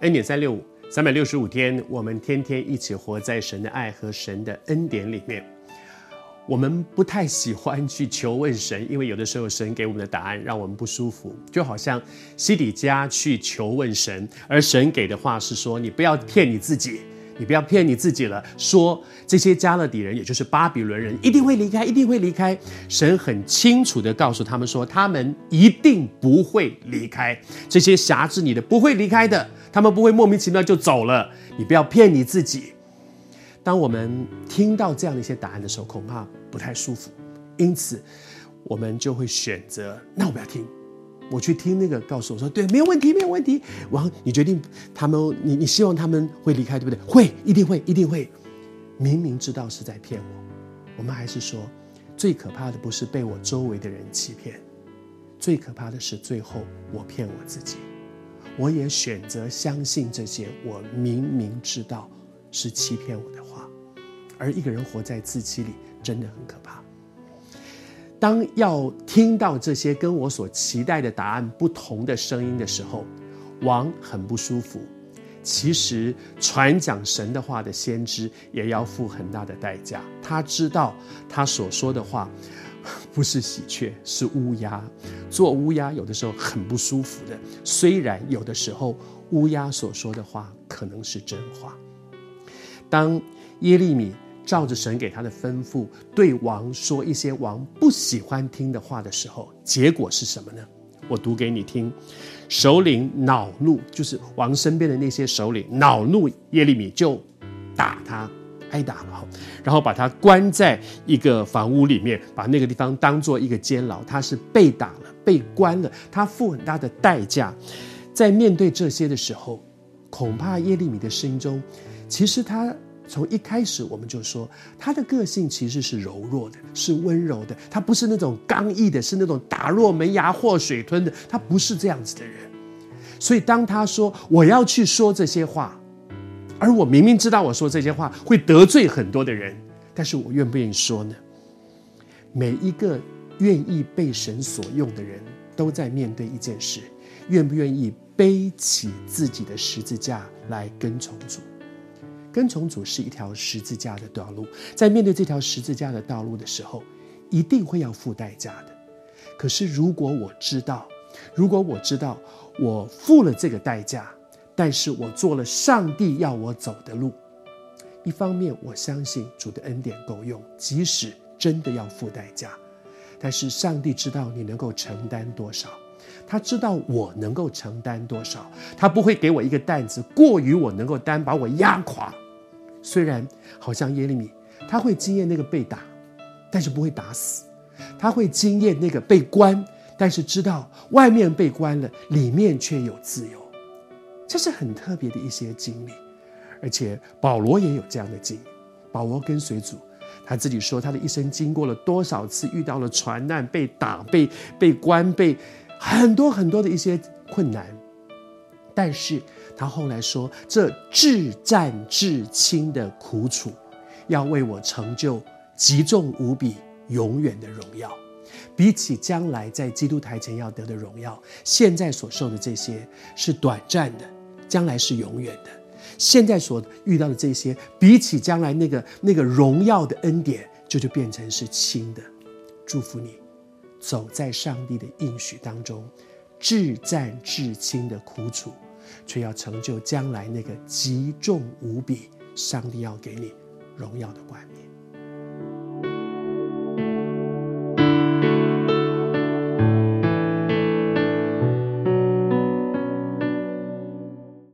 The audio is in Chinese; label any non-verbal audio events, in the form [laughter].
恩典三六五，三百六十五天，我们天天一起活在神的爱和神的恩典里面。我们不太喜欢去求问神，因为有的时候神给我们的答案让我们不舒服，就好像西底家去求问神，而神给的话是说：“你不要骗你自己。”你不要骗你自己了，说这些迦勒底人，也就是巴比伦人，一定会离开，一定会离开。神很清楚地告诉他们说，他们一定不会离开。这些挟制你的不会离开的，他们不会莫名其妙就走了。你不要骗你自己。当我们听到这样的一些答案的时候，恐怕不太舒服，因此我们就会选择，那我不要听。我去听那个，告诉我说，对，没有问题，没有问题。王，你决定他们，你你希望他们会离开，对不对？会，一定会，一定会。明明知道是在骗我，我们还是说，最可怕的不是被我周围的人欺骗，最可怕的是最后我骗我自己。我也选择相信这些我明明知道是欺骗我的话，而一个人活在自欺里，真的很可怕。当要听到这些跟我所期待的答案不同的声音的时候，王很不舒服。其实传讲神的话的先知也要付很大的代价。他知道他所说的话 [laughs] 不是喜鹊，是乌鸦。做乌鸦有的时候很不舒服的。虽然有的时候乌鸦所说的话可能是真话。当耶利米。照着神给他的吩咐，对王说一些王不喜欢听的话的时候，结果是什么呢？我读给你听。首领恼怒，就是王身边的那些首领恼怒耶利米，就打他，挨打了，然后把他关在一个房屋里面，把那个地方当做一个监牢。他是被打了，被关了，他付很大的代价。在面对这些的时候，恐怕耶利米的心中，其实他。从一开始我们就说，他的个性其实是柔弱的，是温柔的。他不是那种刚毅的，是那种打落门牙、祸水吞的。他不是这样子的人。所以当他说我要去说这些话，而我明明知道我说这些话会得罪很多的人，但是我愿不愿意说呢？每一个愿意被神所用的人都在面对一件事：愿不愿意背起自己的十字架来跟从主？跟从主是一条十字架的道路，在面对这条十字架的道路的时候，一定会要付代价的。可是如果我知道，如果我知道我付了这个代价，但是我做了上帝要我走的路，一方面我相信主的恩典够用，即使真的要付代价，但是上帝知道你能够承担多少。他知道我能够承担多少，他不会给我一个担子过于我能够担，把我压垮。虽然好像耶利米，他会经验那个被打，但是不会打死；他会经验那个被关，但是知道外面被关了，里面却有自由。这是很特别的一些经历，而且保罗也有这样的经历。保罗跟随主，他自己说他的一生经过了多少次遇到了船难、被打、被被关、被很多很多的一些困难，但是。他后来说：“这至战至轻的苦楚，要为我成就极重无比、永远的荣耀。比起将来在基督台前要得的荣耀，现在所受的这些是短暂的，将来是永远的。现在所遇到的这些，比起将来那个那个荣耀的恩典，就就变成是轻的。祝福你，走在上帝的应许当中，至战至轻的苦楚。”却要成就将来那个极重无比，上帝要给你荣耀的冠冕。